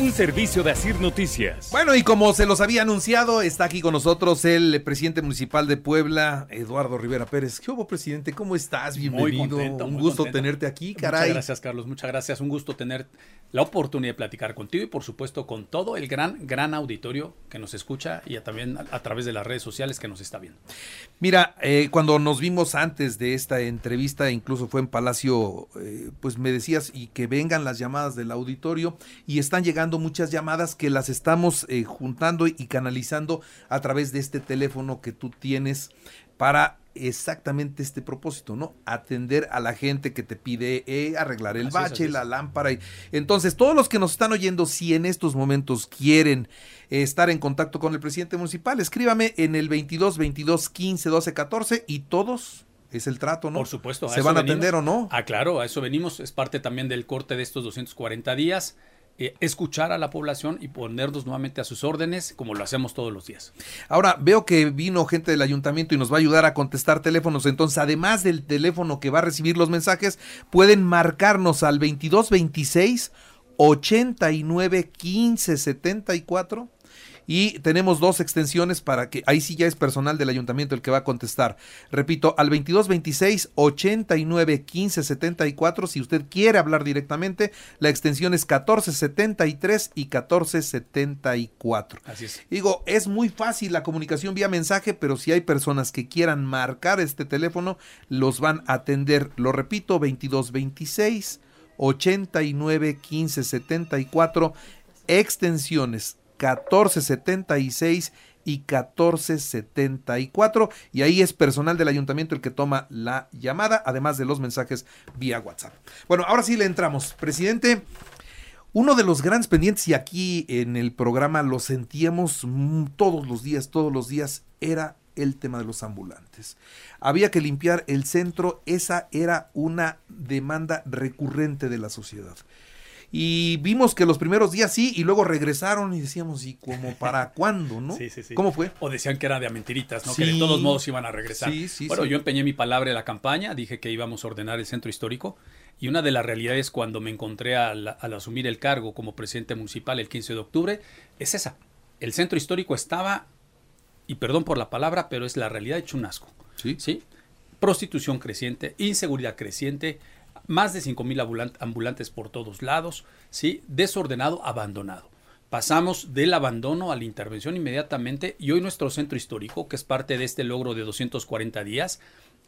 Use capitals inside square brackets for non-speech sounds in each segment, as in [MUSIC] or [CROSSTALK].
Un servicio de Asir Noticias. Bueno, y como se los había anunciado, está aquí con nosotros el presidente municipal de Puebla, Eduardo Rivera Pérez. ¿Qué hubo, presidente? ¿Cómo estás? Bienvenido. Muy contento, Un muy gusto contento. tenerte aquí, caray. Muchas gracias, Carlos. Muchas gracias. Un gusto tener la oportunidad de platicar contigo y, por supuesto, con todo el gran, gran auditorio que nos escucha y a- también a, a través de las redes sociales que nos está viendo. Mira, eh, cuando nos vimos antes de esta entrevista, incluso fue en Palacio, eh, pues me decías y que vengan las llamadas del auditorio y están llegando muchas llamadas que las estamos eh, juntando y canalizando a través de este teléfono que tú tienes para exactamente este propósito, ¿no? Atender a la gente que te pide eh, arreglar el Así bache, es. la lámpara. Y, entonces, todos los que nos están oyendo, si en estos momentos quieren eh, estar en contacto con el presidente municipal, escríbame en el 22 22 15 12 14 y todos es el trato, ¿no? Por supuesto. ¿Se van a venimos. atender o no? Ah, claro, a eso venimos. Es parte también del corte de estos 240 días. Eh, escuchar a la población y ponernos nuevamente a sus órdenes como lo hacemos todos los días. Ahora veo que vino gente del ayuntamiento y nos va a ayudar a contestar teléfonos. Entonces, además del teléfono que va a recibir los mensajes, pueden marcarnos al 2226 89 15 74. Y tenemos dos extensiones para que ahí sí ya es personal del ayuntamiento el que va a contestar. Repito, al 2226 89 15 74. Si usted quiere hablar directamente, la extensión es 1473 y 1474. Así es. Digo, es muy fácil la comunicación vía mensaje, pero si hay personas que quieran marcar este teléfono, los van a atender. Lo repito, 2226 89 15 74, extensiones 1476 y 1474 y ahí es personal del ayuntamiento el que toma la llamada, además de los mensajes vía WhatsApp. Bueno, ahora sí le entramos. Presidente, uno de los grandes pendientes, y aquí en el programa lo sentíamos mm, todos los días, todos los días, era el tema de los ambulantes. Había que limpiar el centro, esa era una demanda recurrente de la sociedad. Y vimos que los primeros días sí, y luego regresaron y decíamos, ¿y como para [LAUGHS] cuándo, no? Sí, sí, sí. ¿Cómo fue? O decían que era de a mentiritas, ¿no? Sí. Que de todos modos iban a regresar. Sí, sí, bueno, yo empeñé mi palabra en la campaña, dije que íbamos a ordenar el centro histórico. Y una de las realidades cuando me encontré al, al asumir el cargo como presidente municipal el 15 de octubre es esa. El centro histórico estaba, y perdón por la palabra, pero es la realidad hecho un asco. Sí. ¿sí? Prostitución creciente, inseguridad creciente, más de 5 mil ambulantes por todos lados, ¿sí? desordenado, abandonado. Pasamos del abandono a la intervención inmediatamente y hoy nuestro centro histórico, que es parte de este logro de 240 días,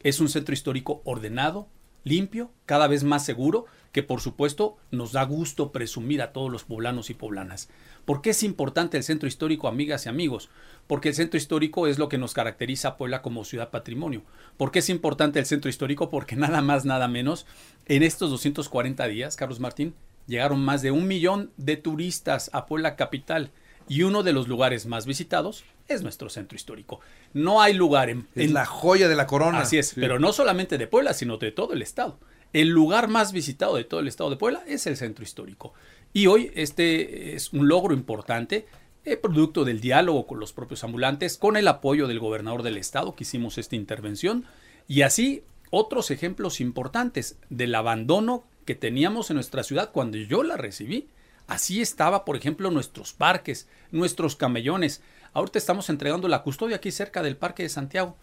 es un centro histórico ordenado, limpio, cada vez más seguro, que por supuesto nos da gusto presumir a todos los poblanos y poblanas. ¿Por qué es importante el centro histórico, amigas y amigos? Porque el centro histórico es lo que nos caracteriza a Puebla como ciudad patrimonio. ¿Por qué es importante el centro histórico? Porque [LAUGHS] nada más, nada menos, en estos 240 días, Carlos Martín, llegaron más de un millón de turistas a Puebla capital y uno de los lugares más visitados es nuestro centro histórico. No hay lugar en, Es en- la joya de la corona. Así es, Sí. pero no solamente de Puebla, sino de todo el estado. El lugar más visitado de todo el estado de Puebla es el centro histórico. Y hoy este es un logro importante, eh, producto del diálogo con los propios ambulantes, con el apoyo del gobernador del estado que hicimos esta intervención, y así otros ejemplos importantes del abandono que teníamos en nuestra ciudad cuando yo la recibí. Así estaba, por ejemplo, nuestros parques, nuestros camellones. Ahorita estamos entregando la custodia aquí cerca del Parque de Santiago.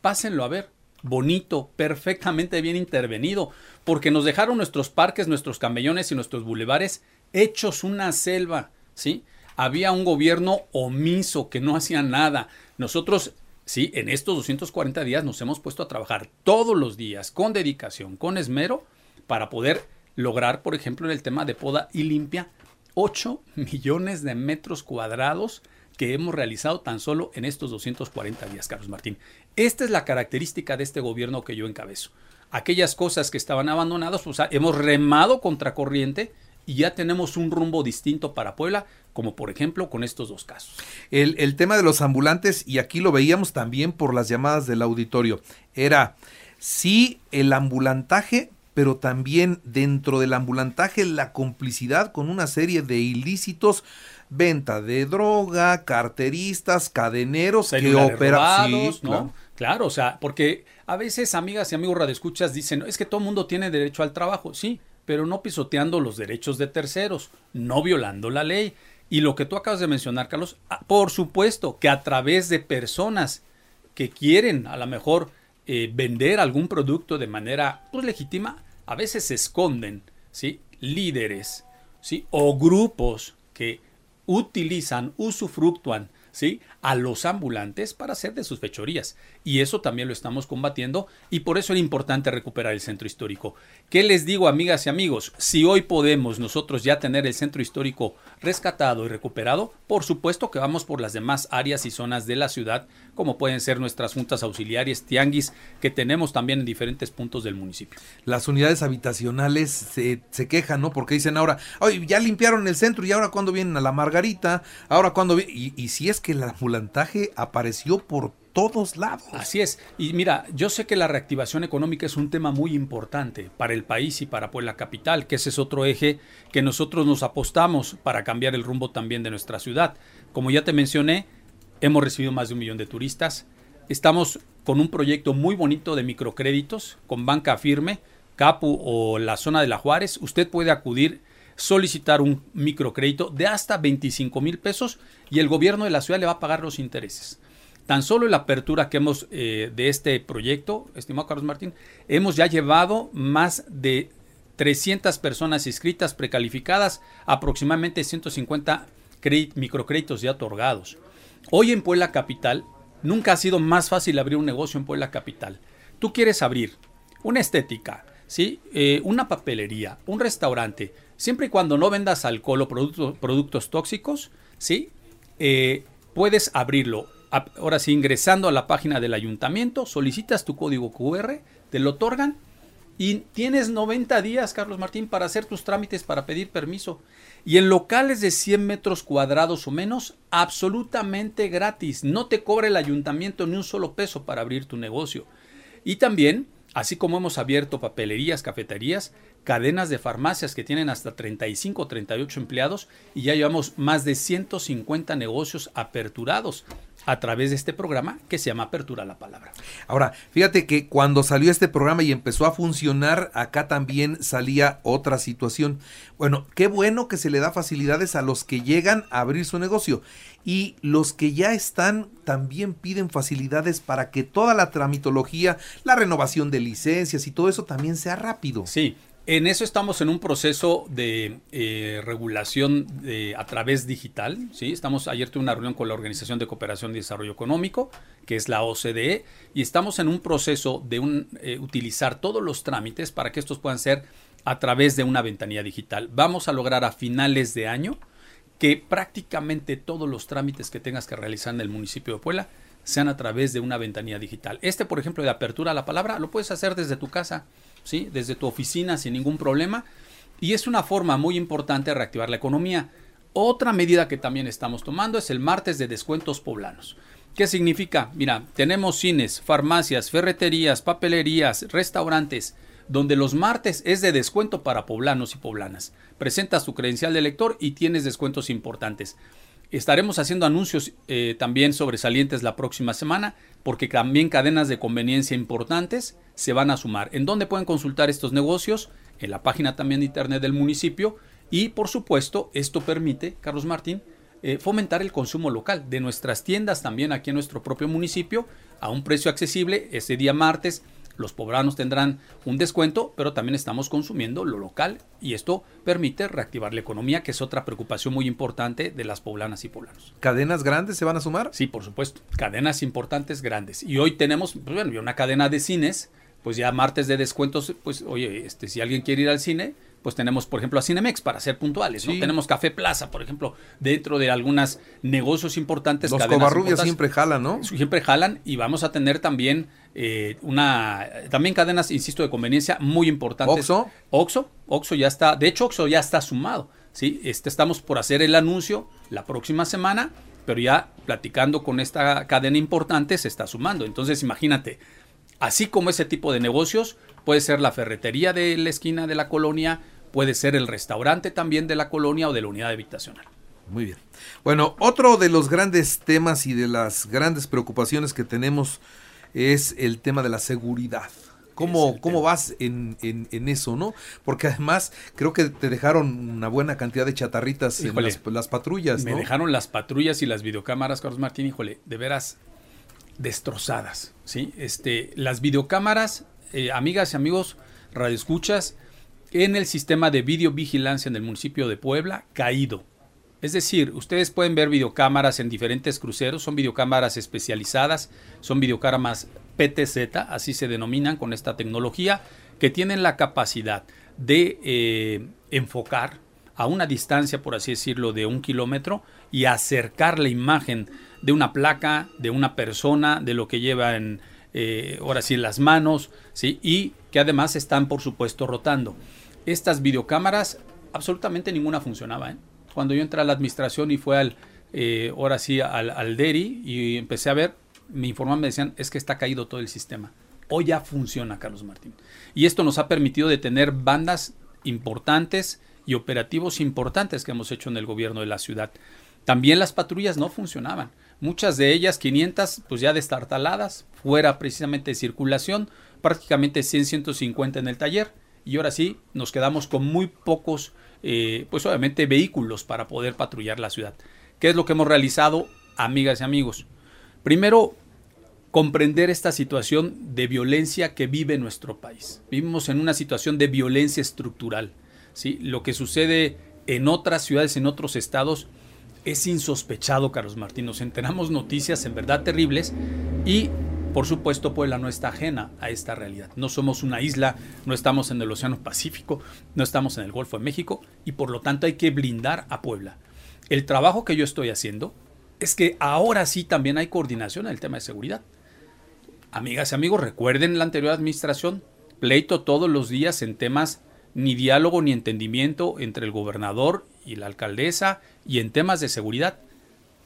Pásenlo a ver. Bonito, perfectamente bien intervenido, porque nos dejaron nuestros parques, nuestros camellones y nuestros bulevares hechos una selva, ¿sí? Había un gobierno omiso que no hacía nada. Nosotros, sí, en estos 240 días nos hemos puesto a trabajar todos los días con dedicación, con esmero, para poder lograr, por ejemplo, en el tema de poda y limpia, 8 millones de metros cuadrados que hemos realizado tan solo en estos 240 días, Carlos Martín. Esta es la característica de este gobierno que yo encabezo. Aquellas cosas que estaban abandonadas, pues ah, hemos remado contracorriente y ya tenemos un rumbo distinto para Puebla, como por ejemplo con estos dos casos. El, el tema de los ambulantes, y aquí lo veíamos también por las llamadas del auditorio, era sí el ambulantaje, pero también dentro del ambulantaje la complicidad con una serie de ilícitos, venta de droga, carteristas, cadeneros que operan. Sí, ¿no? claro. Claro, o sea, porque a veces amigas y amigos radioescuchas dicen, es que todo el mundo tiene derecho al trabajo, sí, pero no pisoteando los derechos de terceros, no violando la ley. Y lo que tú acabas de mencionar, Carlos, ah, por supuesto que a través de personas que quieren a lo mejor eh, vender algún producto de manera pues, legítima, a veces se esconden, ¿sí? Líderes, ¿sí? O grupos que utilizan, usufructúan ¿sí? a los ambulantes para hacer de sus fechorías. Y eso también lo estamos combatiendo y por eso era importante recuperar el centro histórico. ¿Qué les digo, amigas y amigos? Si hoy podemos nosotros ya tener el centro histórico rescatado y recuperado, por supuesto que vamos por las demás áreas y zonas de la ciudad, como pueden ser nuestras juntas auxiliares, tianguis, que tenemos también en diferentes puntos del municipio. Las unidades habitacionales se, quejan, ¿no? Porque dicen ahora, oye, ya limpiaron el centro y ahora cuando vienen a la Margarita, ahora cuando... Y, y si es que el ambulantaje apareció por todos lados. Así es. Y mira, yo sé que la reactivación económica es un tema muy importante para el país y para Puebla Capital, que ese es otro eje que nosotros nos apostamos para cambiar el rumbo también de nuestra ciudad. Como ya te mencioné, hemos recibido más de un millón de turistas. Estamos con un proyecto muy bonito de microcréditos con banca firme, Capu o la zona de la Juárez. Usted puede acudir solicitar un microcrédito de hasta 25 mil pesos y el gobierno de la ciudad le va a pagar los intereses. Tan solo en la apertura que hemos eh, de este proyecto, estimado Carlos Martín, hemos ya llevado más de 300 personas inscritas, precalificadas, aproximadamente 150 microcréditos ya otorgados. Hoy en Puebla Capital, nunca ha sido más fácil abrir un negocio en Puebla Capital. Tú quieres abrir una estética, ¿sí? Eh, una papelería, un restaurante, siempre y cuando no vendas alcohol o productos tóxicos, ¿sí? Eh, puedes abrirlo ahora sí, ingresando a la página del ayuntamiento, solicitas tu código QR, te lo otorgan y tienes 90 días, Carlos Martín, para hacer tus trámites para pedir permiso. Y en locales de 100 metros cuadrados o menos, absolutamente gratis. No te cobra el ayuntamiento ni un solo peso para abrir tu negocio. Y también, así como hemos abierto papelerías, cafeterías, cadenas de farmacias que tienen hasta 35 o 38 empleados y ya llevamos más de 150 negocios aperturados a través de este programa que se llama Apertura a la Palabra. Ahora, fíjate que cuando salió este programa y empezó a funcionar, acá también salía otra situación. Bueno, qué bueno que se le da facilidades a los que llegan a abrir su negocio y los que ya están también piden facilidades para que toda la tramitología, la renovación de licencias y todo eso también sea rápido. Sí, en eso estamos en un proceso de eh, regulación de, a través digital. ¿sí? Estamos, ayer tuve una reunión con la Organización de Cooperación y Desarrollo Económico, que es la OCDE, y estamos en un proceso de un, eh, utilizar todos los trámites para que estos puedan ser a través de una ventanilla digital. Vamos a lograr a finales de año que prácticamente todos los trámites que tengas que realizar en el municipio de Puebla sean a través de una ventanilla digital. Este, por ejemplo, de apertura a la palabra, lo puedes hacer desde tu casa desde tu oficina sin ningún problema. Y es una forma muy importante de reactivar la economía. Otra medida que también estamos tomando es el martes de descuentos poblanos. ¿Qué significa? Mira, tenemos cines, farmacias, ferreterías, papelerías, restaurantes, donde los martes es de descuento para poblanos y poblanas. Presentas tu credencial de lector y tienes descuentos importantes. Estaremos haciendo anuncios eh, también sobresalientes la próxima semana, porque también cadenas de conveniencia importantes se van a sumar. ¿En dónde pueden consultar estos negocios? En la página también de internet del municipio. Y por supuesto, esto permite, Carlos Martín, eh, fomentar el consumo local de nuestras tiendas también aquí en nuestro propio municipio a un precio accesible ese día martes los poblanos tendrán un descuento, pero también estamos consumiendo lo local y esto permite reactivar la economía, que es otra preocupación muy importante de las poblanas y poblanos. ¿Cadenas grandes se van a sumar? Sí, por supuesto, cadenas importantes grandes. Y hoy tenemos, pues bueno, una cadena de cines, pues ya martes de descuentos, pues oye, este, si alguien quiere ir al cine, pues tenemos, por ejemplo, a Cinemex para ser puntuales, ¿no? Tenemos Café Plaza, por ejemplo, dentro de algunos negocios importantes. Los covarrubias siempre jalan, ¿no? Siempre jalan y vamos a tener también eh, una, también cadenas, insisto, de conveniencia muy importantes. Oxo. Oxo, Oxo ya está, de hecho Oxo ya está sumado, ¿sí? Este, estamos por hacer el anuncio la próxima semana, pero ya platicando con esta cadena importante se está sumando. Entonces, imagínate, así como ese tipo de negocios, puede ser la ferretería de la esquina de la colonia, puede ser el restaurante también de la colonia o de la unidad habitacional. Muy bien. Bueno, otro de los grandes temas y de las grandes preocupaciones que tenemos es el tema de la seguridad. ¿Cómo, cómo vas en, en, eso, no? Porque además creo que te dejaron una buena cantidad de chatarritas en las, patrullas, Me dejaron las patrullas y las videocámaras, Carlos Martín, híjole, de veras destrozadas, ¿sí? Este, las videocámaras, eh, amigas y amigos, radioescuchas, en el sistema de videovigilancia en el municipio de Puebla, caído. Es decir, ustedes pueden ver videocámaras en diferentes cruceros, son videocámaras especializadas, son videocámaras PTZ, así se denominan con esta tecnología, que tienen la capacidad de eh, enfocar a una distancia, por así decirlo, de un kilómetro y acercar la imagen de una placa, de una persona, de lo que lleva en, eh, ahora sí, las manos, ¿sí? y que además están, por supuesto, rotando. Estas videocámaras, absolutamente ninguna funcionaba. ¿eh? cuando yo entré a la administración y fue al, eh, ahora sí, al, al DERI y empecé a ver, me informaban, me decían, es que está caído todo el sistema. Hoy ya funciona, Carlos Martín. Y esto nos ha permitido de tener bandas importantes y operativos importantes que hemos hecho en el gobierno de la ciudad. También las patrullas no funcionaban. Muchas de ellas, 500, pues ya destartaladas, fuera precisamente de circulación, prácticamente 100, 150 en el taller. Y ahora sí, nos quedamos con muy pocos eh, pues obviamente vehículos para poder patrullar la ciudad. ¿Qué es lo que hemos realizado, amigas y amigos? Primero, comprender esta situación de violencia que vive nuestro país. Vivimos en una situación de violencia estructural. ¿sí? Lo que sucede en otras ciudades, en otros estados, es insospechado, Carlos Martín. Nos enteramos noticias en verdad terribles y por supuesto, Puebla no está ajena a esta realidad. No somos una isla, no estamos en el Océano Pacífico, no estamos en el Golfo de México y por lo tanto hay que blindar a Puebla. El trabajo que yo estoy haciendo es que ahora sí también hay coordinación en el tema de seguridad. Amigas y amigos, recuerden la anterior administración, pleito todos los días en temas ni diálogo ni entendimiento entre el gobernador y la alcaldesa y en temas de seguridad.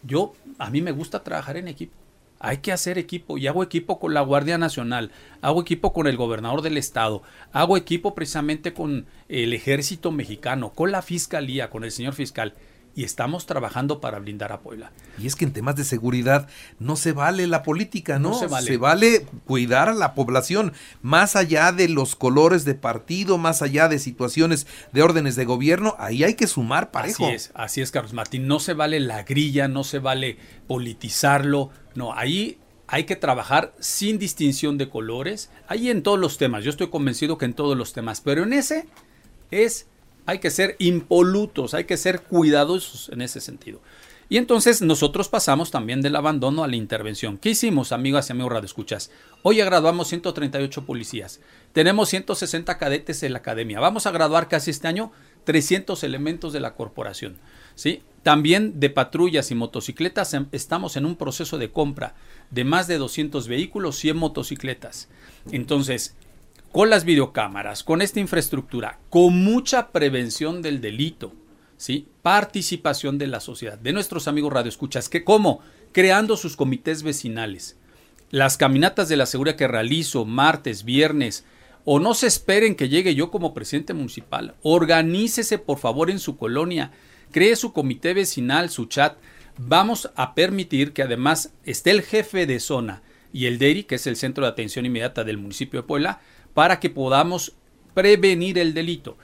Yo, a mí me gusta trabajar en equipo. Hay que hacer equipo y hago equipo con la Guardia Nacional, hago equipo con el gobernador del estado, hago equipo precisamente con el ejército mexicano, con la fiscalía, con el señor fiscal y estamos trabajando para blindar a Puebla. Y es que en temas de seguridad no se vale la política, ¿no? se, vale. se vale. cuidar a la población, más allá de los colores de partido, más allá de situaciones de órdenes de gobierno, ahí hay que sumar parejo. Así es, así es, Carlos Martín. No se vale la grilla, no se vale politizarlo. No, ahí hay que trabajar sin distinción de colores. Ahí en todos los temas. Yo estoy convencido que en todos los temas. Pero en ese es hay que ser impolutos, hay que ser cuidadosos en ese sentido. Y entonces nosotros pasamos también del abandono a la intervención. ¿Qué hicimos, amigas y amigos radioescuchas? Hoy graduamos 138 policías. Tenemos 160 cadetes en la academia. Vamos a graduar casi este año 300 elementos de la corporación. ¿sí? También de patrullas y motocicletas em, estamos en un proceso de compra de más de 200 vehículos, 100 motocicletas. Entonces, con las videocámaras, con esta infraestructura, con mucha prevención del delito, ¿sí? participación de la sociedad, de nuestros amigos radioescuchas, que cómo, creando sus comités vecinales, las caminatas de la seguridad que realizo martes, viernes, o no se esperen que llegue yo como presidente municipal, organícese por favor en su colonia, cree su comité vecinal, su chat, vamos a permitir que además esté el jefe de zona y el DERI, que es el centro de atención inmediata del municipio de Puebla, para que podamos prevenir el delito.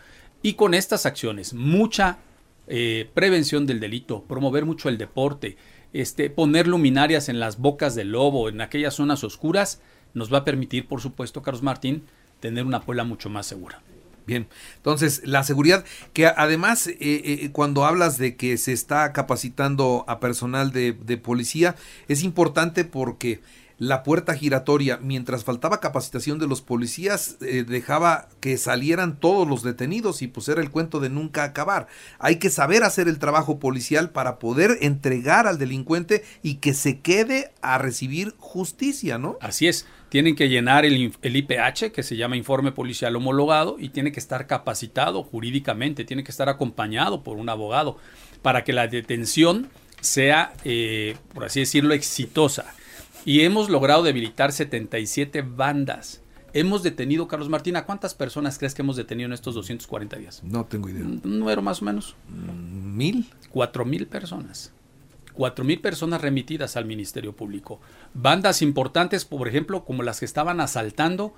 Y con estas acciones, mucha eh, prevención del delito, promover mucho el deporte, este, poner luminarias en las bocas del lobo, en aquellas zonas oscuras, nos va a permitir, por supuesto, Carlos Martín, tener una Puebla mucho más segura. Bien, entonces la seguridad, que además eh, eh, cuando hablas de que se está capacitando a personal de, de policía, es importante porque la puerta giratoria, mientras faltaba capacitación de los policías, eh, dejaba que salieran todos los detenidos y pues era el cuento de nunca acabar. Hay que saber hacer el trabajo policial para poder entregar al delincuente y que se quede a recibir justicia, ¿no? Así es, tienen que llenar el, el IPH, que se llama Informe Policial Homologado, y tiene que estar capacitado jurídicamente, tiene que estar acompañado por un abogado para que la detención sea, eh, por así decirlo, exitosa y hemos logrado debilitar 77 bandas. Hemos detenido, Carlos Martín, ¿a cuántas personas crees que hemos detenido en estos 240 días? No tengo idea. ¿Un número más o menos? Mm, ¿Mil? Cuatro mil personas. cuatro mil personas remitidas al Ministerio Público. Bandas importantes, por ejemplo, como las que estaban asaltando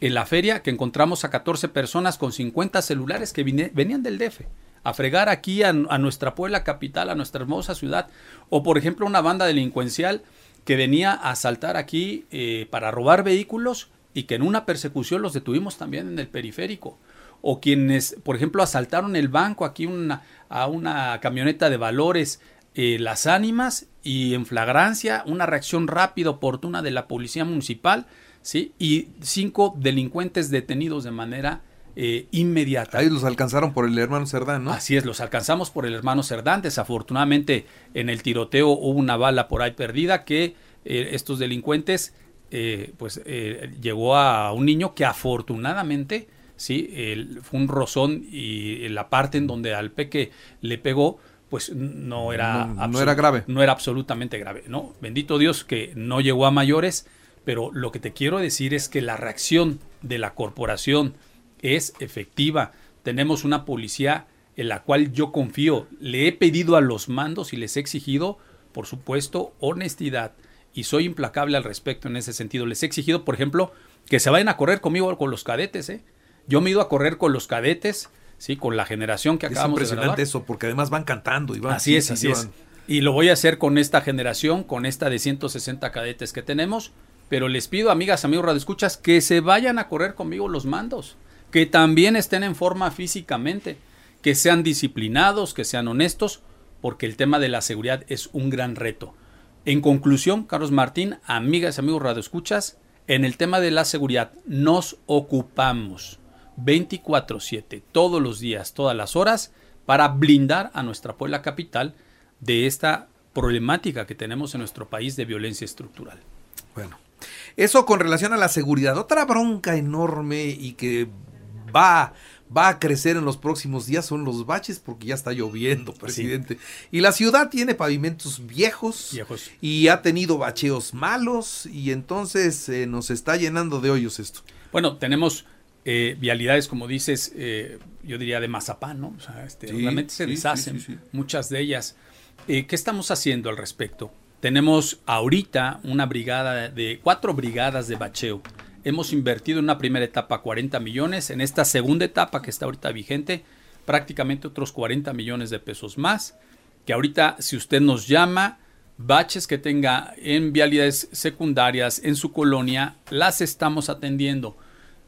en la feria, que encontramos a 14 personas con 50 celulares que venían del DF a fregar aquí a, nuestra Puebla capital, a nuestra hermosa ciudad. O por ejemplo una banda delincuencial que venía a asaltar aquí eh, para robar vehículos y que en una persecución los detuvimos también en el periférico. O quienes, por ejemplo, asaltaron el banco aquí una, a una camioneta de valores, eh, las ánimas y en flagrancia una reacción rápida, oportuna de la policía municipal, ¿sí? Y cinco delincuentes detenidos de manera eh, inmediata. Ahí los alcanzaron por el hermano Cerdán, ¿no? Así es, los alcanzamos por el hermano Cerdán. Desafortunadamente en el tiroteo hubo una bala por ahí perdida que eh, estos delincuentes, eh, pues llegó a un niño que afortunadamente, sí, fue un rozón y la parte en donde al peque le pegó, pues no era, no, era grave. No era absolutamente grave, ¿no? Bendito Dios que no llegó a mayores, pero lo que te quiero decir es que la reacción de la corporación, es efectiva. Tenemos una policía en la cual yo confío. Le he pedido a los mandos y les he exigido, por supuesto, honestidad. Y soy implacable al respecto en ese sentido. Les he exigido, por ejemplo, que se vayan a correr conmigo con los cadetes. ¿eh? Yo me he ido a correr con los cadetes, ¿sí? con la generación que acabamos de Es impresionante eso, porque además van cantando y van. Así es, así es. Y lo voy a hacer con esta generación, con esta de 160 cadetes que tenemos. Pero les pido, amigas, amigos radioescuchas, que se vayan a correr conmigo los mandos que también estén en forma físicamente, que sean disciplinados, que sean honestos, porque el tema de la seguridad es un gran reto. En conclusión, Carlos Martín, amigas y amigos radioescuchas, en el tema de la seguridad nos ocupamos 24/7, todos los días, todas las horas, para blindar a nuestra Puebla capital de esta problemática que tenemos en nuestro país de violencia estructural. Bueno, eso con relación a la seguridad, otra bronca enorme y que va, va a crecer en los próximos días son los baches porque ya está lloviendo, presidente. Y la ciudad tiene pavimentos viejos, viejos. y ha tenido bacheos malos y entonces eh, nos está llenando de hoyos esto. Bueno, tenemos eh, vialidades, como dices, eh, yo diría de mazapán, ¿no? O sea, este, realmente se deshacen muchas de ellas. ¿Qué estamos haciendo al respecto? Tenemos ahorita una brigada de cuatro brigadas de bacheo hemos invertido en una primera etapa 40 millones, en esta segunda etapa que está ahorita vigente, prácticamente otros 40 millones de pesos más, que ahorita si usted nos llama, baches que tenga en vialidades secundarias en su colonia, las estamos atendiendo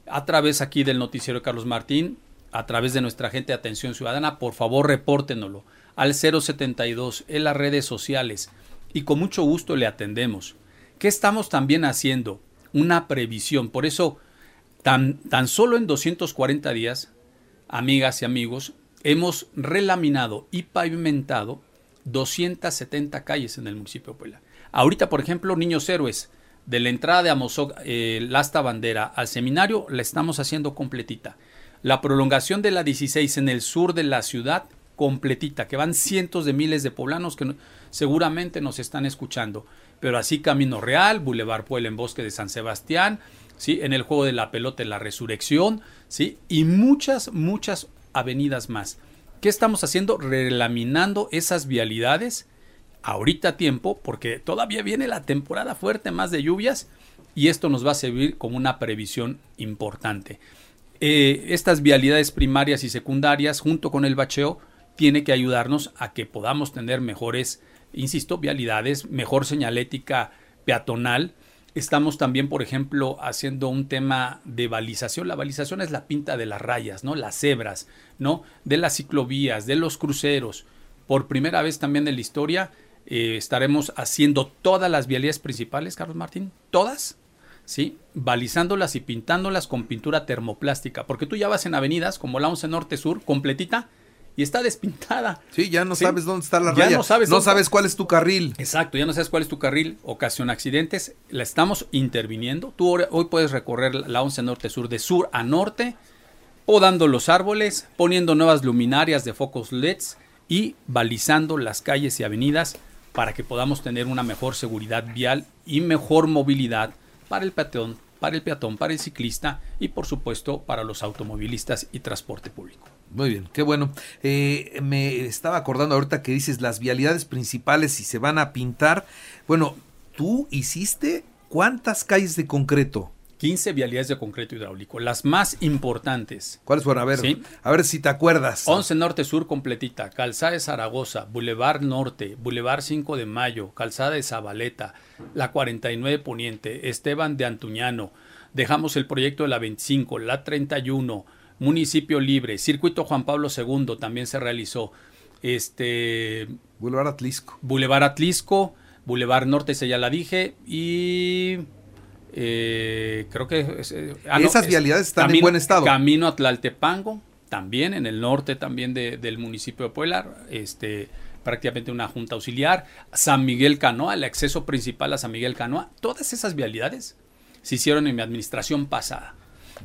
a través aquí del noticiero Carlos Martín, a través de nuestra gente de atención ciudadana, por favor repórtenoslo al 072 en las redes sociales y con mucho gusto le atendemos. ¿Qué estamos también haciendo? Una previsión. Por eso, tan, tan solo en 240 días, amigas y amigos, hemos relaminado y pavimentado 270 calles en el municipio de Puebla. Ahorita, por ejemplo, Niños Héroes, de la entrada de Amozoc, eh, Lasta Bandera al seminario, la estamos haciendo completita. La prolongación de la 16 en el sur de la ciudad, completita, que van cientos de miles de poblanos que seguramente nos están escuchando pero así Camino Real, Boulevard Puebla en Bosque de San Sebastián, ¿sí? en el juego de la pelota en la resurrección, ¿sí? y muchas, muchas avenidas más. ¿Qué estamos haciendo? Relaminando esas vialidades ahorita a tiempo, porque todavía viene la temporada fuerte más de lluvias y esto nos va a servir como una previsión importante. Eh, estas vialidades primarias y secundarias, junto con el bacheo, tiene que ayudarnos a que podamos tener mejores insisto, vialidades, mejor señalética peatonal. Estamos también, por ejemplo, haciendo un tema de balización. La balización es la pinta de las rayas, ¿no? Las cebras, ¿no? De las ciclovías, de los cruceros. Por primera vez también en la historia eh, estaremos haciendo todas las vialidades principales, Carlos Martín, todas, ¿sí? Balizándolas y pintándolas con pintura termoplástica. Porque tú ya vas en avenidas como la 11 Norte Sur, completita, y está despintada. Sí, ya no sabes dónde está la ya raya. No sabes, no sabes cuál es tu carril. Exacto, ya no sabes cuál es tu carril. Ocasiona accidentes. La estamos interviniendo. Tú hoy puedes recorrer la 11 Norte Sur de sur a norte, podando los árboles, poniendo nuevas luminarias de focos LEDs y balizando las calles y avenidas para que podamos tener una mejor seguridad vial y mejor movilidad para el peatón, para el peatón, para el ciclista y por supuesto para los automovilistas y transporte público. Muy bien, qué bueno. Eh, me estaba acordando ahorita que dices las vialidades principales si se van a pintar. Bueno, tú hiciste cuántas calles de concreto? 15 vialidades de concreto hidráulico, las más importantes. ¿Cuáles fueron? A ver, a ver si te acuerdas. 11 Norte Sur completita, Calzada de Zaragoza, Boulevard Norte, Boulevard 5 de Mayo, Calzada de Zabaleta, la 49 Poniente, Esteban de Antuñano. Dejamos el proyecto de la 25, la 31, Municipio Libre, Circuito Juan Pablo II también se realizó. Este Boulevard Atlisco. Boulevard Atlisco, Boulevard Norte, se ya la dije y eh, creo que... Eh, ah, Esas vialidades están en buen estado. Camino a Tlaltepango, también en el norte también del municipio de Puebla, este, prácticamente una junta auxiliar. San Miguel Canoa, el acceso principal a San Miguel Canoa. Todas esas vialidades se hicieron en mi administración pasada.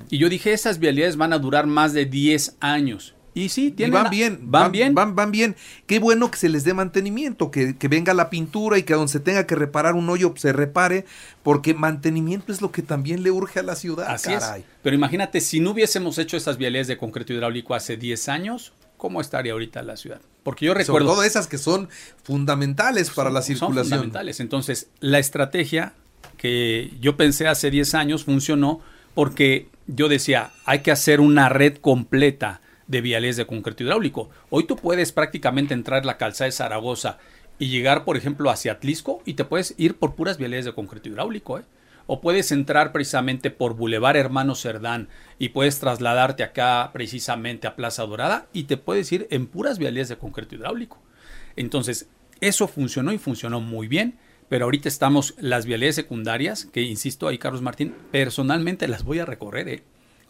Y yo dije, esas vialidades van a durar más de 10 años. Y sí, tienen van bien, van, bien. Van, van, bien. Qué bueno que se les dé mantenimiento, que, venga la pintura y que donde se tenga que reparar un hoyo se repare, porque mantenimiento es lo que también le urge a la ciudad. Así es. Pero imagínate, si no hubiésemos hecho esas vialidades de concreto hidráulico hace 10 años, ¿cómo estaría ahorita la ciudad? Porque yo recuerdo... Sobre todo esas que son fundamentales para la circulación. Son fundamentales. Entonces, la estrategia que yo pensé hace 10 años funcionó porque yo decía, hay que hacer una red completa de viales de concreto hidráulico. Hoy tú puedes prácticamente entrar la calzada de Zaragoza y llegar, por ejemplo, hacia Atlisco y te puedes ir por puras viales de concreto hidráulico. ¿eh? O puedes entrar precisamente por Boulevard Hermano Cerdán y puedes trasladarte acá precisamente a Plaza Dorada y te puedes ir en puras viales de concreto hidráulico. Entonces, eso funcionó y funcionó muy bien. Pero ahorita estamos las vialidades secundarias, que insisto ahí, Carlos Martín, personalmente las voy a recorrer. ¿eh?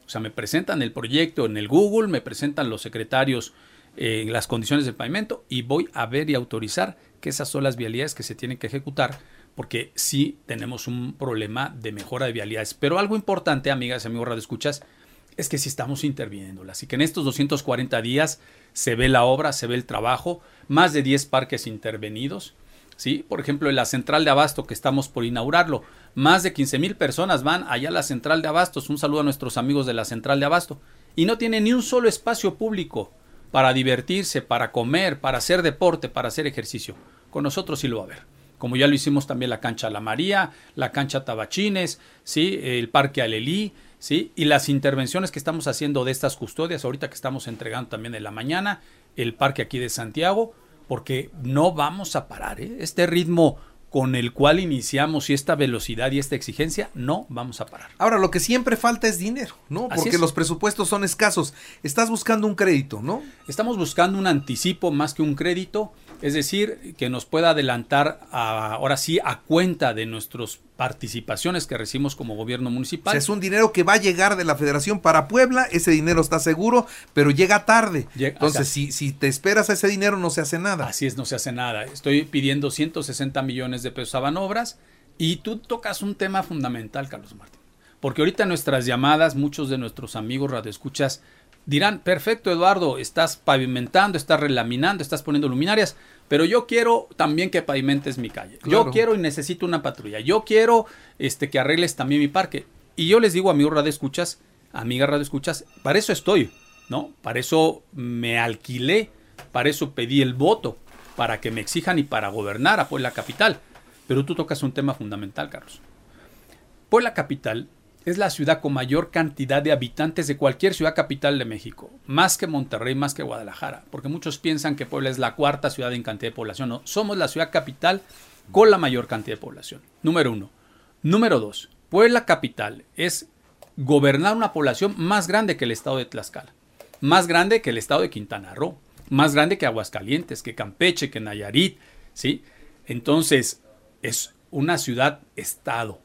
O sea, me presentan el proyecto en el Google, me presentan los secretarios eh, las condiciones del pavimento y voy a ver y autorizar que esas son las vialidades que se tienen que ejecutar porque sí tenemos un problema de mejora de vialidades. Pero algo importante, amigas y amigos de escuchas, es que sí estamos interviniendo. Así que en estos 240 días se ve la obra, se ve el trabajo, más de 10 parques intervenidos. ¿Sí? Por ejemplo, en la central de abasto que estamos por inaugurarlo, más de 15 mil personas van allá a la central de abastos. Un saludo a nuestros amigos de la central de abasto. Y no tiene ni un solo espacio público para divertirse, para comer, para hacer deporte, para hacer ejercicio. Con nosotros sí lo va a ver. Como ya lo hicimos también la cancha La María, la cancha Tabachines, ¿sí? el parque Alelí, ¿sí? y las intervenciones que estamos haciendo de estas custodias, ahorita que estamos entregando también en la mañana, el parque aquí de Santiago, porque no vamos a parar. ¿eh? Este ritmo con el cual iniciamos y esta velocidad y esta exigencia, no vamos a parar. Ahora, lo que siempre falta es dinero, ¿no? Porque los presupuestos son escasos. Estás buscando un crédito, ¿no? Estamos buscando un anticipo más que un crédito es decir, que nos pueda adelantar ahora sí a cuenta de nuestras participaciones que recibimos como gobierno municipal. es un dinero que va a llegar de la federación para Puebla, ese dinero está seguro, pero llega tarde. Entonces, si, si te esperas a ese dinero, no se hace nada. Así es, no se hace nada. Estoy pidiendo 160 millones de pesos a Banobras y tú tocas un tema fundamental, Carlos Martín. Porque ahorita nuestras llamadas, muchos de nuestros amigos radioescuchas dirán, perfecto Eduardo, estás pavimentando, estás relaminando, estás poniendo luminarias, pero yo quiero también que pavimentes mi calle. Yo quiero y necesito una patrulla. Yo quiero este, que arregles también mi parque. Y yo les digo, a amigo Radio Escuchas, amiga Radio Escuchas, para eso estoy, ¿no? Para eso me alquilé, para eso pedí el voto, para que me exijan y para gobernar a Puebla Capital. Pero tú tocas un tema fundamental, Carlos. Puebla Capital es la ciudad con mayor cantidad de habitantes de cualquier ciudad capital de México, más que Monterrey, más que Guadalajara, porque muchos piensan que Puebla es la cuarta ciudad en cantidad de población. No, somos la ciudad capital con la mayor cantidad de población. Número uno. Número dos. Puebla capital es gobernar una población más grande que el estado de Tlaxcala, más grande que el estado de Quintana Roo, más grande que Aguascalientes, que Campeche, que Nayarit, ¿sí? Entonces, es una ciudad-estado,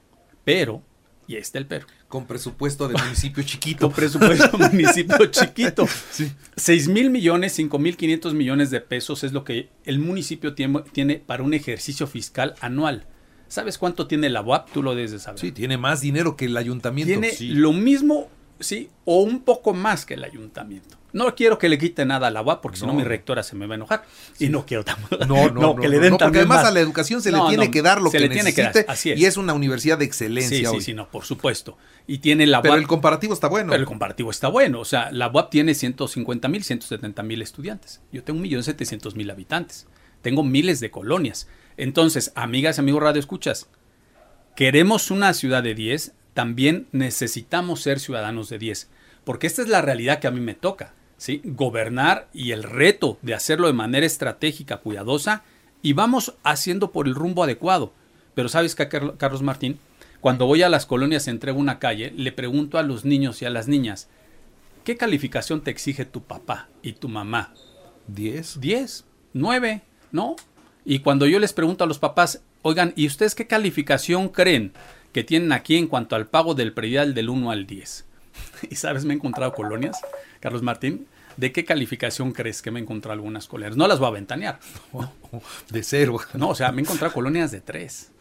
pero y ahí está el pero. Con presupuesto de [LAUGHS] municipio chiquito. Con presupuesto de municipio [LAUGHS] chiquito. Sí. 6 mil millones, 5 mil 500 millones de pesos es lo que el municipio tiene, tiene, para un ejercicio fiscal anual. ¿Sabes cuánto tiene la UAP? Tú lo debes de saber. Sí, tiene más dinero que el ayuntamiento. Tiene lo mismo sí, o un poco más que el ayuntamiento. No quiero que le quite nada a la UAP porque si no mi rectora se me va a enojar y no quiero tampoco. No, [LAUGHS] no, no, que le den no, porque además más. a la educación se le tiene que dar lo se que le tiene que dar, necesite así es. y es una universidad de excelencia Sí, sí, hoy. sí, no, por supuesto. Y tiene la Pero UAP el comparativo está bueno. Pero el comparativo está bueno. O sea, la UAP tiene 150 mil, 170 mil estudiantes. Yo tengo 1.700.000 habitantes. Tengo miles de colonias. Entonces, amigas y amigos Radio Escuchas, queremos una ciudad de 10, también necesitamos ser ciudadanos de 10. Porque esta es la realidad que a mí me toca. ¿sí? Gobernar y el reto de hacerlo de manera estratégica, cuidadosa, y vamos haciendo por el rumbo adecuado. Pero sabes que, Carl- Carlos Martín, cuando voy a las colonias, entrego una calle, le pregunto a los niños y a las niñas, ¿qué calificación te exige tu papá y tu mamá? 10. 10, 9, ¿no? Y cuando yo les pregunto a los papás, oigan, ¿y ustedes qué calificación creen que tienen aquí en cuanto al pago del predial del 1 al 10? [LAUGHS] Y sabes, me he encontrado colonias, Carlos Martín, ¿de qué calificación crees que me he encontrado algunas colonias? No las voy a ventanear. [LAUGHS] De cero. No, o sea, me he encontrado colonias de 3.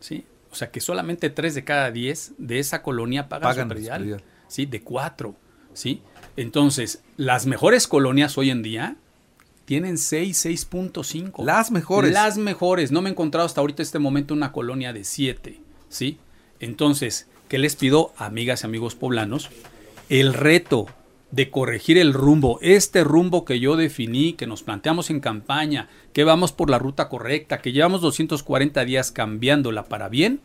¿Sí? O sea, que solamente 3 de cada 10 de esa colonia pagan, Pagan su predial. predial. ¿Sí? De 4. ¿Sí? Entonces, las mejores colonias hoy en día tienen 6, 6.5. Las mejores. Las mejores. No me he encontrado hasta ahorita este momento una colonia de 7. ¿Sí? Entonces, ¿qué les pido, amigas y amigos poblanos? El reto de corregir el rumbo, este rumbo que yo definí, que nos planteamos en campaña, que vamos por la ruta correcta, que llevamos 240 días cambiándola para bien,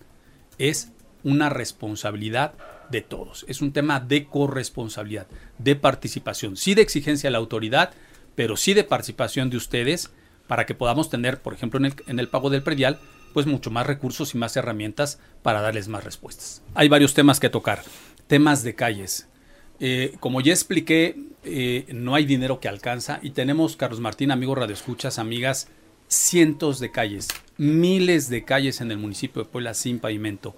es una responsabilidad de todos. Es un tema de corresponsabilidad, de participación, sí de exigencia a la autoridad, pero sí de participación de ustedes para que podamos tener, por ejemplo, en el, en el pago del predial, pues mucho más recursos y más herramientas para darles más respuestas. Hay varios temas que tocar. Temas de calles. Eh, como ya expliqué, eh, no hay dinero que alcanza y tenemos, Carlos Martín, amigos radioescuchas, amigas, cientos de calles, miles de calles en el municipio de Puebla sin pavimento.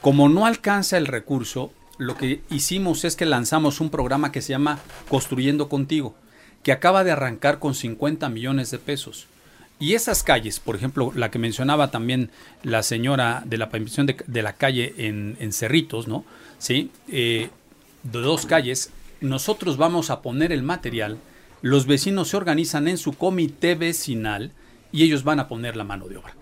Como no alcanza el recurso, lo que hicimos es que lanzamos un programa que se llama Construyendo Contigo, que acaba de arrancar con 50 millones de pesos. Y esas calles, por ejemplo, la que mencionaba también la señora de la pavimentación de, la calle en, en Cerritos, ¿no? Sí, eh, de dos calles, nosotros vamos a poner el material, los vecinos se organizan en su comité vecinal y ellos van a poner la mano de obra.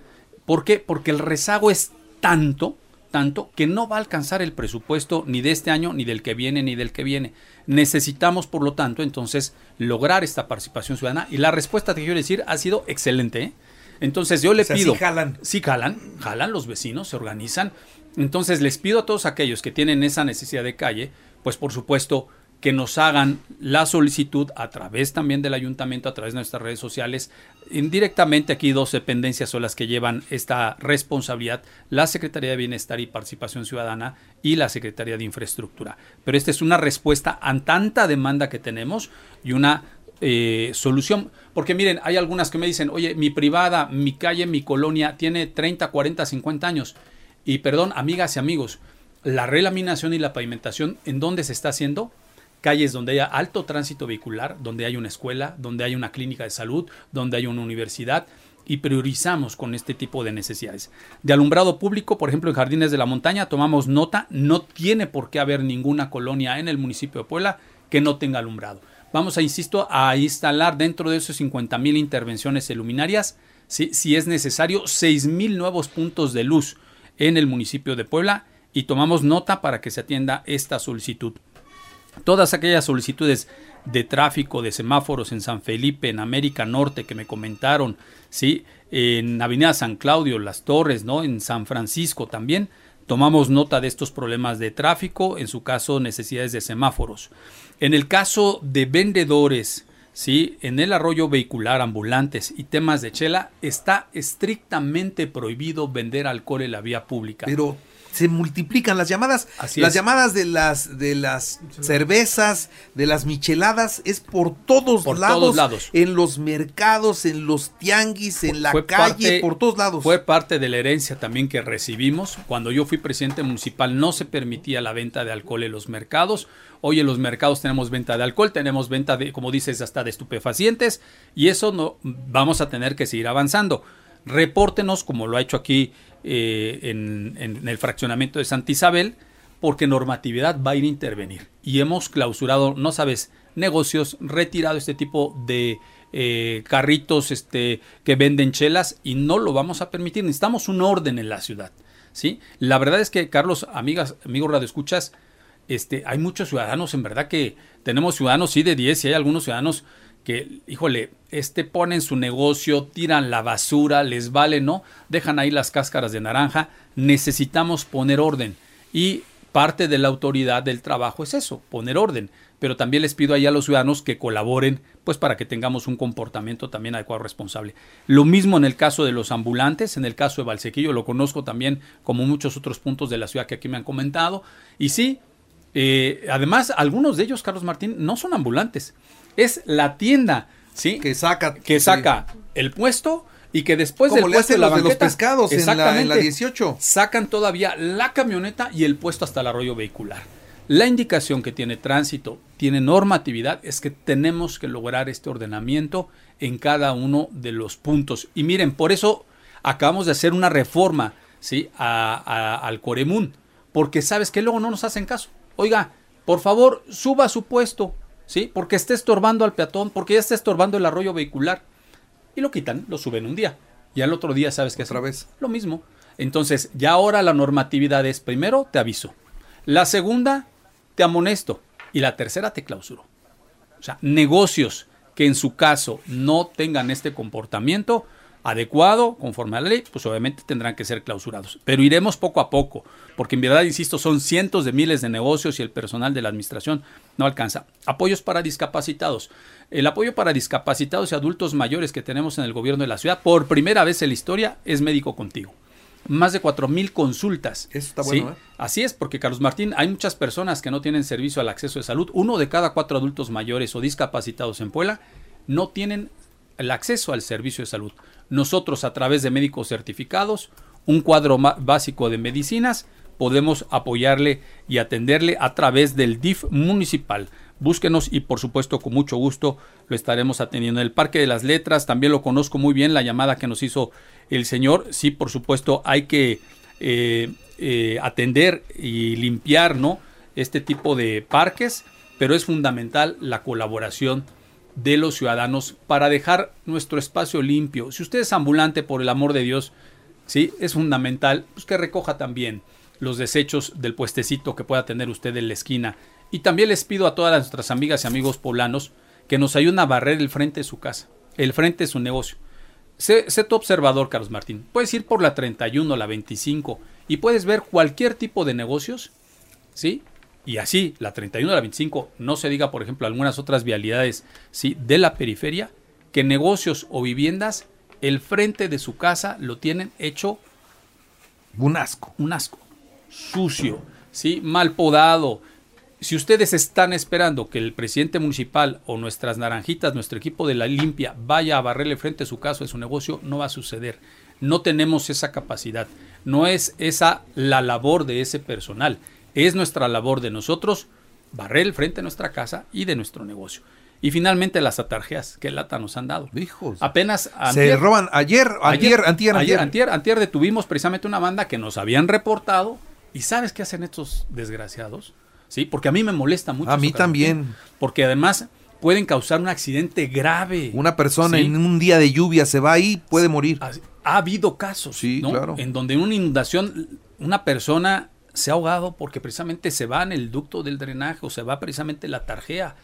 ¿Por qué? Porque el rezago es tanto, tanto, que no va a alcanzar el presupuesto ni de este año, ni del que viene, ni del que viene. Necesitamos, por lo tanto, entonces, lograr esta participación ciudadana. Y la respuesta que quiero decir ha sido excelente. ¿eh? Entonces yo le O sea, pido... sí jalan. Sí jalan, jalan los vecinos, se organizan. Entonces les pido a todos aquellos que tienen esa necesidad de calle, pues por supuesto que nos hagan la solicitud a través también del ayuntamiento, a través de nuestras redes sociales. Indirectamente aquí dos dependencias son las que llevan esta responsabilidad, la Secretaría de Bienestar y Participación Ciudadana y la Secretaría de Infraestructura. Pero esta es una respuesta a tanta demanda que tenemos y una eh, solución. Porque miren, hay algunas que me dicen, oye, mi privada, mi calle, mi colonia tiene 30, 40, 50 años. Y perdón, amigas y amigos, la relaminación y la pavimentación, ¿en dónde se está haciendo? Calles donde haya alto tránsito vehicular, donde hay una escuela, donde hay una clínica de salud, donde hay una universidad y priorizamos con este tipo de necesidades. De alumbrado público, por ejemplo, en Jardines de la Montaña, tomamos nota, no tiene por qué haber ninguna colonia en el municipio de Puebla que no tenga alumbrado. Vamos a, insisto, a instalar dentro de esos 50 mil intervenciones luminarias, ¿sí? si es necesario, 6 mil nuevos puntos de luz en el municipio de Puebla y tomamos nota para que se atienda esta solicitud. Todas aquellas solicitudes de tráfico de semáforos en San Felipe, en América Norte que me comentaron, sí, en Avenida San Claudio, Las Torres, ¿no? En San Francisco también tomamos nota de estos problemas de tráfico, en su caso necesidades de semáforos. En el caso de vendedores, sí, en el arroyo vehicular, ambulantes y temas de chela está estrictamente prohibido vender alcohol en la vía pública. Pero se multiplican las llamadas. Así las es. llamadas de las de las cervezas, de las micheladas, es por todos Por lados. todos lados. En los mercados, en los tianguis, en la Fue calle, parte- por todos lados. Fue parte de la herencia también que recibimos. Cuando yo fui presidente municipal no se permitía la venta de alcohol en los mercados. Hoy en los mercados tenemos venta de alcohol, tenemos venta de, como dices, hasta de estupefacientes y eso no vamos a tener que seguir avanzando. Repórtenos, como lo ha hecho aquí eh, en, el fraccionamiento de Santa Isabel, porque normatividad va a ir a intervenir. Y hemos clausurado, no sabes, negocios, retirado este tipo de eh, carritos este, que venden chelas y no lo vamos a permitir. Necesitamos un orden en la ciudad. ¿sí? La verdad es que, Carlos, amigas, amigos radioescuchas, este, hay muchos ciudadanos, en verdad que tenemos ciudadanos, sí, de 10 y hay algunos ciudadanos que, híjole, este ponen su negocio, tiran la basura, les vale, ¿no? Dejan ahí las cáscaras de naranja. Necesitamos poner orden. Y parte de la autoridad del trabajo es eso, poner orden. Pero también les pido ahí a los ciudadanos que colaboren, pues para que tengamos un comportamiento también adecuado, responsable. Lo mismo en el caso de los ambulantes, en el caso de Valsequillo, lo conozco también como muchos otros puntos de la ciudad que aquí me han comentado. Y sí, eh, además, algunos de ellos, Carlos Martín, no son ambulantes. Es la tienda, ¿sí? Que saca. Que saca el puesto y que después del puesto de, la los pescados en la, en la 18. Sacan todavía la camioneta y el puesto hasta el arroyo vehicular. La indicación que tiene tránsito, tiene normatividad, es que tenemos que lograr este ordenamiento en cada uno de los puntos. Y miren, por eso acabamos de hacer una reforma ¿sí? al Coremun, porque sabes que luego no nos hacen caso oiga, por favor, suba su puesto, ¿sí? Porque esté estorbando al peatón, porque ya está estorbando el arroyo vehicular. Y lo quitan, lo suben un día. Y al otro día, ¿sabes qué Otra vez. Lo mismo. Entonces, ya ahora la normatividad es, primero, te aviso. La segunda, te amonesto. Y la tercera, te clausuro. O sea, negocios que en su caso no tengan este comportamiento, adecuado, conforme a la ley, pues obviamente tendrán que ser clausurados. Pero iremos poco a poco, porque en verdad, insisto, son cientos de miles de negocios y el personal de la administración no alcanza. Apoyos para discapacitados. El apoyo para discapacitados y adultos mayores que tenemos en el gobierno de la ciudad, por primera vez en la historia, es médico contigo. Más de cuatro mil consultas. Eso está bueno, ¿eh? Así es, porque Carlos Martín, hay muchas personas que no tienen servicio al acceso de salud. Uno de cada cuatro adultos mayores o discapacitados en Puebla no tienen el acceso al servicio de salud. Nosotros a través de médicos certificados, un cuadro básico de medicinas, podemos apoyarle y atenderle a través del DIF municipal. Búsquenos y por supuesto con mucho gusto lo estaremos atendiendo. En el Parque de las Letras también lo conozco muy bien, la llamada que nos hizo el señor. Sí, por supuesto hay que eh, eh, atender y limpiar ¿no? este tipo de parques, pero es fundamental la colaboración de los ciudadanos para dejar nuestro espacio limpio. Si usted es ambulante, por el amor de Dios, ¿sí? es fundamental pues, que recoja también los desechos del puestecito que pueda tener usted en la esquina. Y también les pido a todas nuestras amigas y amigos poblanos que nos ayuden a barrer el frente de su casa, el frente de su negocio. Sé, sé, tu observador, Carlos Martín. Puedes ir por la 31, la 25 y puedes ver cualquier tipo de negocios, ¿sí? Y así la 31 la 25, no se diga por ejemplo algunas otras vialidades ¿sí? de la periferia, que negocios o viviendas, el frente de su casa lo tienen hecho un asco. Un asco. Sucio, ¿sí? mal podado. Si ustedes están esperando que el presidente municipal o nuestras naranjitas, nuestro equipo de la limpia, vaya a barrerle frente a su casa, a su negocio, no va a suceder. No tenemos esa capacidad. No es esa la labor de ese personal. Es nuestra labor de nosotros barrer el frente de nuestra casa y de nuestro negocio. Y finalmente las atarjeas que lata nos han dado. Hijos. Apenas se roban ayer, ayer, antier, ayer, antier, antier detuvimos precisamente una banda que nos habían reportado y sabes qué hacen estos desgraciados? Sí, porque a mí me molesta mucho. A mí también. Porque además pueden causar un accidente grave. Una persona en un día de lluvia se va ahí, puede morir. Ha, habido casos, sí, claro. En donde en una inundación una persona se ha ahogado porque precisamente se va en el ducto del drenaje o se va precisamente la tarjea.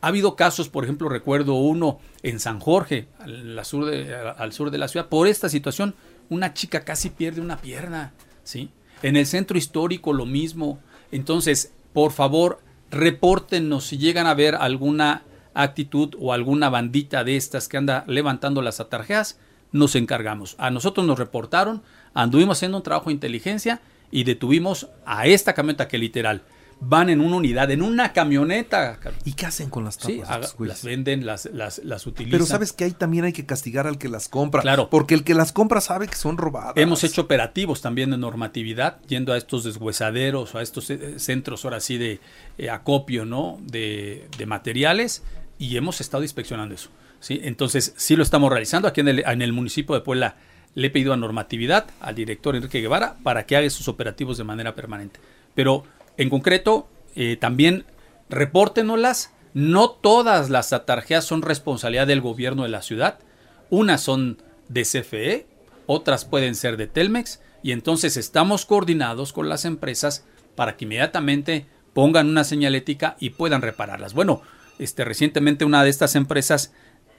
Ha habido casos, por ejemplo, recuerdo uno en San Jorge, al sur de, al sur de la ciudad, por esta situación, una chica casi pierde una pierna, ¿sí? En el centro histórico lo mismo. Entonces, por favor, repórtenos si llegan a ver alguna actitud o alguna bandita de estas que anda levantando las atarjeas, nos encargamos. A nosotros nos reportaron, anduvimos haciendo un trabajo de inteligencia y detuvimos a esta camioneta que literal van en una unidad, en una camioneta. ¿Y qué hacen con las tapas? Sí, las venden, las, las, las, utilizan. Pero sabes que ahí también hay que castigar al que las compra. Claro. Porque el que las compra sabe que son robadas. Hemos hecho operativos también de normatividad, yendo a estos deshuesaderos o a estos eh, centros ahora sí de eh, acopio, ¿no? De, de, materiales y hemos estado inspeccionando eso. ¿sí? Entonces, sí lo estamos realizando aquí en el, en el municipio de Puebla le he pedido a normatividad al director Enrique Guevara para que haga sus operativos de manera permanente. Pero En concreto, eh, también repórtenoslas. No todas las atarjeas son responsabilidad del gobierno de la ciudad. Unas son de CFE, otras pueden ser de Telmex y entonces estamos coordinados con las empresas para que inmediatamente pongan una señalética y puedan repararlas. Bueno, este recientemente una de estas empresas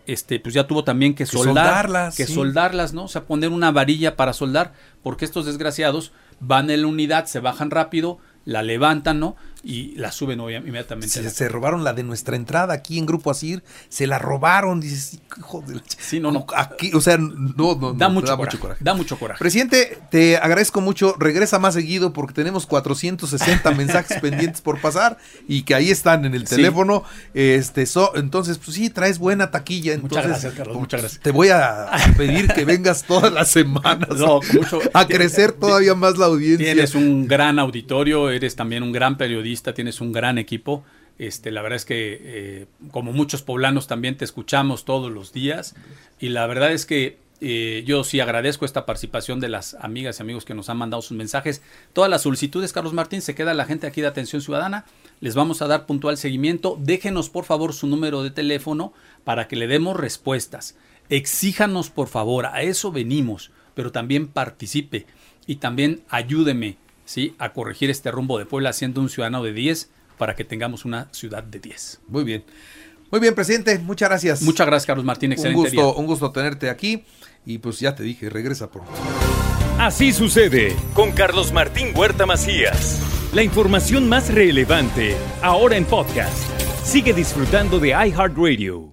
este, pues ya tuvo también que, soldarlas, que soldarlas, ¿no? O sea, poner una varilla para soldar, porque estos desgraciados van en la unidad, se bajan rápido, la levantan, ¿no? Y la suben inmediatamente. Se, se, robaron la de nuestra entrada aquí en Grupo Asir, se la robaron, dices, hijo de Sí, no, no. Aquí, o sea, no, no, da, mucho, coraje, Da mucho coraje. Presidente, te agradezco mucho, regresa más seguido porque tenemos 460 [LAUGHS] mensajes pendientes por pasar y que ahí están en el teléfono. Este, entonces, pues sí, traes buena taquilla. Entonces, muchas gracias, Carlos, muchas gracias. Te voy a pedir que vengas todas las semanas no, mucho, a crecer todavía más la audiencia. Tienes un gran auditorio, eres también un gran periodista tienes un gran equipo. Este, la verdad es que, eh, como muchos poblanos, también te escuchamos todos los días. Y la verdad es que eh, yo sí agradezco esta participación de las amigas y amigos que nos han mandado sus mensajes. Todas las solicitudes, Carlos Martín, se queda la gente aquí de Atención Ciudadana. Les vamos a dar puntual seguimiento. Déjenos, por favor, su número de teléfono para que le demos respuestas. Exíjanos, por favor, a eso venimos, pero también participe y también ayúdeme ¿sí? a corregir este rumbo de Puebla siendo un ciudadano de 10 para que tengamos una ciudad de 10. Muy bien. Muy bien, presidente, muchas gracias. Muchas gracias, Carlos Martín. Excelente un gusto, un gusto tenerte aquí y pues ya te dije, regresa pronto. Así sucede con Carlos Martín Huerta Macías. La información más relevante ahora en podcast. Sigue disfrutando de iHeartRadio.